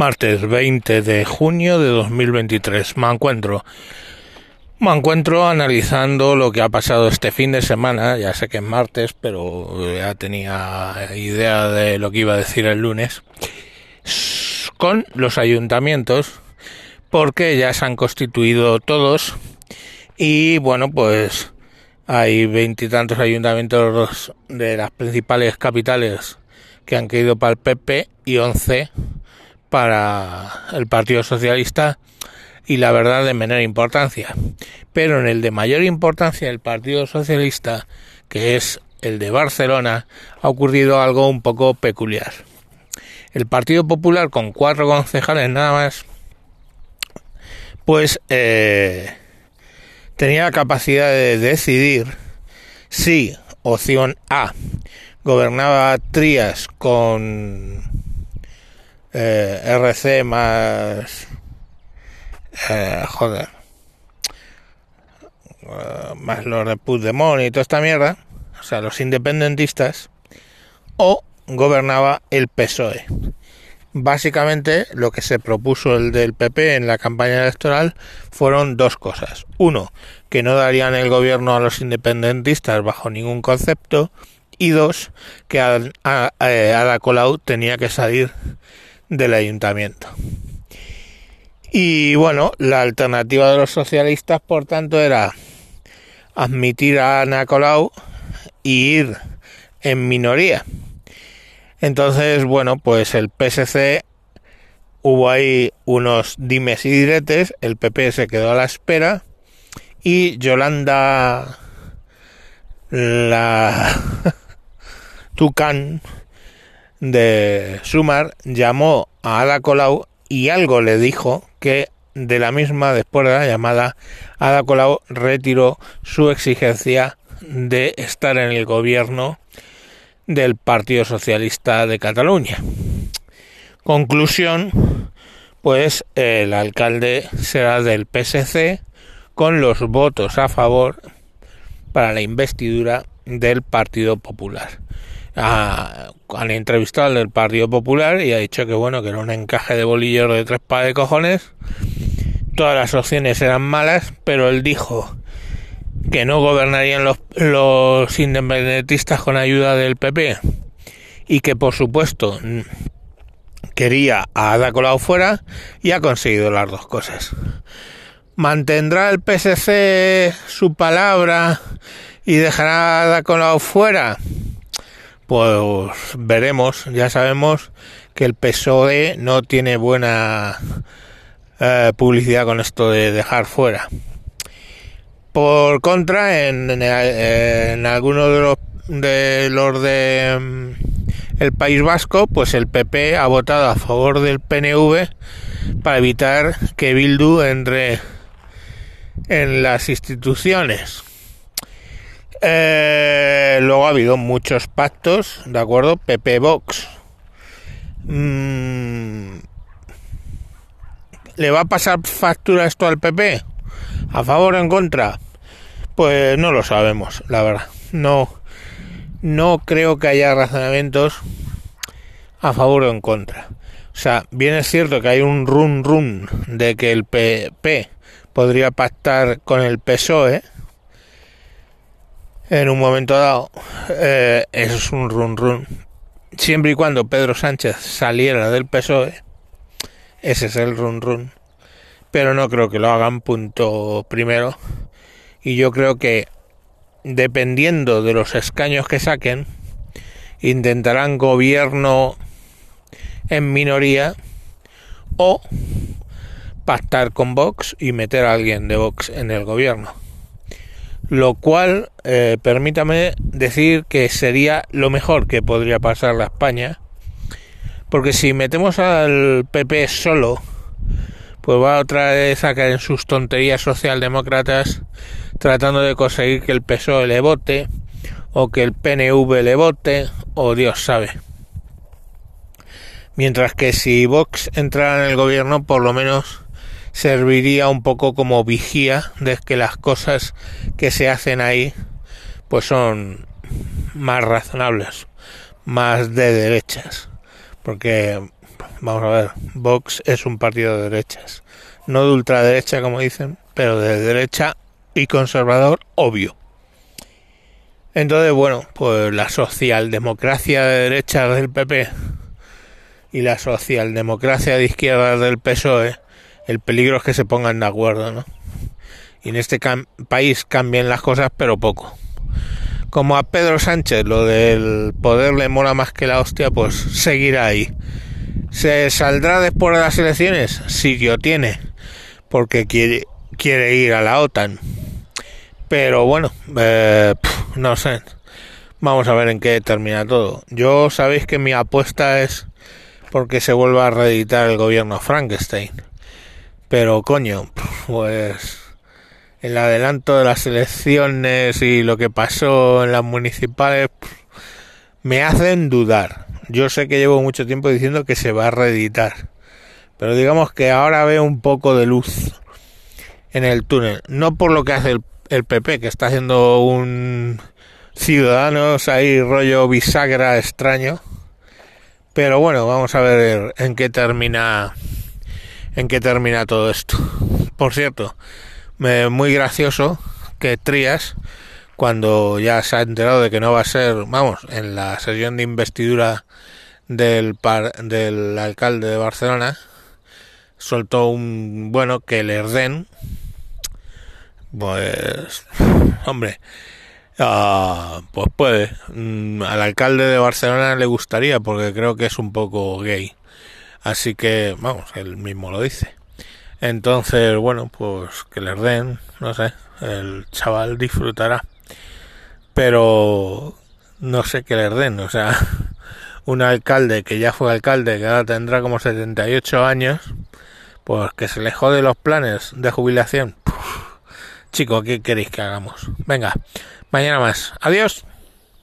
martes 20 de junio de 2023. Me encuentro. Me encuentro analizando lo que ha pasado este fin de semana. Ya sé que es martes, pero ya tenía idea de lo que iba a decir el lunes. Con los ayuntamientos, porque ya se han constituido todos. Y bueno, pues hay veintitantos ayuntamientos de las principales capitales que han caído para el PP y once para el Partido Socialista y la verdad de menor importancia. Pero en el de mayor importancia del Partido Socialista, que es el de Barcelona, ha ocurrido algo un poco peculiar. El Partido Popular, con cuatro concejales nada más, pues eh, tenía la capacidad de decidir si, opción A, gobernaba Trías con eh, RC más eh, joder. Eh, más los de Puigdemont y toda esta mierda o sea los independentistas o gobernaba el PSOE básicamente lo que se propuso el del PP en la campaña electoral fueron dos cosas. Uno que no darían el gobierno a los independentistas bajo ningún concepto. Y dos que Ada Colau tenía que salir del ayuntamiento. Y bueno, la alternativa de los socialistas, por tanto, era admitir a Ana Colau ir en minoría. Entonces, bueno, pues el PSC hubo ahí unos dimes y diretes, el PP se quedó a la espera y Yolanda la Tucán de Sumar llamó a Ada Colau y algo le dijo que de la misma, después de la llamada, Ada Colau retiró su exigencia de estar en el gobierno del Partido Socialista de Cataluña. Conclusión, pues el alcalde será del PSC con los votos a favor para la investidura del Partido Popular a, al del Partido Popular y ha dicho que bueno, que era un encaje de bolillos de tres pares de cojones. Todas las opciones eran malas, pero él dijo que no gobernarían los, los independentistas con ayuda del PP y que por supuesto quería a Ada Colau fuera y ha conseguido las dos cosas. ¿Mantendrá el PSC su palabra y dejará a Ada Colau fuera? Pues veremos. Ya sabemos que el PSOE no tiene buena eh, publicidad con esto de dejar fuera. Por contra, en, algunos de los de los de mm, el País Vasco, pues el PP ha votado a favor del PNV para evitar que Bildu entre en las instituciones. Eh, luego ha habido muchos pactos, ¿de acuerdo? PP Vox. Mm, ¿Le va a pasar factura esto al PP? ¿A favor o en contra? Pues no lo sabemos, la verdad. No, no creo que haya razonamientos a favor o en contra. O sea, bien es cierto que hay un run run de que el PP podría pactar con el PSOE, en un momento dado, eh, es un run run. Siempre y cuando Pedro Sánchez saliera del PSOE, ese es el run run. Pero no creo que lo hagan punto primero. Y yo creo que dependiendo de los escaños que saquen, intentarán gobierno en minoría o pactar con Vox y meter a alguien de Vox en el gobierno lo cual eh, permítame decir que sería lo mejor que podría pasar a España porque si metemos al PP solo pues va otra vez a caer en sus tonterías socialdemócratas tratando de conseguir que el PSOE le vote o que el PNV le vote o Dios sabe. Mientras que si Vox entrara en el gobierno por lo menos serviría un poco como vigía de que las cosas que se hacen ahí pues son más razonables, más de derechas, porque vamos a ver, Vox es un partido de derechas, no de ultraderecha como dicen, pero de derecha y conservador, obvio. Entonces, bueno, pues la socialdemocracia de derecha del PP y la socialdemocracia de izquierda del PSOE, el peligro es que se pongan de acuerdo, ¿no? Y en este país cambien las cosas, pero poco. Como a Pedro Sánchez lo del poder le mola más que la hostia, pues seguirá ahí. ¿Se saldrá después de las elecciones? Sí que tiene, porque quiere, quiere ir a la OTAN. Pero bueno, eh, no sé. Vamos a ver en qué termina todo. Yo sabéis que mi apuesta es porque se vuelva a reeditar el gobierno Frankenstein. Pero coño, pues el adelanto de las elecciones y lo que pasó en las municipales me hacen dudar. Yo sé que llevo mucho tiempo diciendo que se va a reeditar. Pero digamos que ahora veo un poco de luz en el túnel. No por lo que hace el el PP, que está haciendo un Ciudadanos ahí rollo bisagra extraño. Pero bueno, vamos a ver en qué termina en qué termina todo esto. Por cierto, muy gracioso que Trías cuando ya se ha enterado de que no va a ser, vamos, en la sesión de investidura del del alcalde de Barcelona soltó un bueno que el Erden pues, hombre, uh, pues puede. Mm, al alcalde de Barcelona le gustaría porque creo que es un poco gay. Así que, vamos, él mismo lo dice. Entonces, bueno, pues que le den, no sé, el chaval disfrutará. Pero no sé qué le den, o sea, un alcalde que ya fue alcalde, que ahora tendrá como 78 años, pues que se le jode los planes de jubilación. Chico, ¿qué queréis que hagamos? Venga, mañana más. Adiós.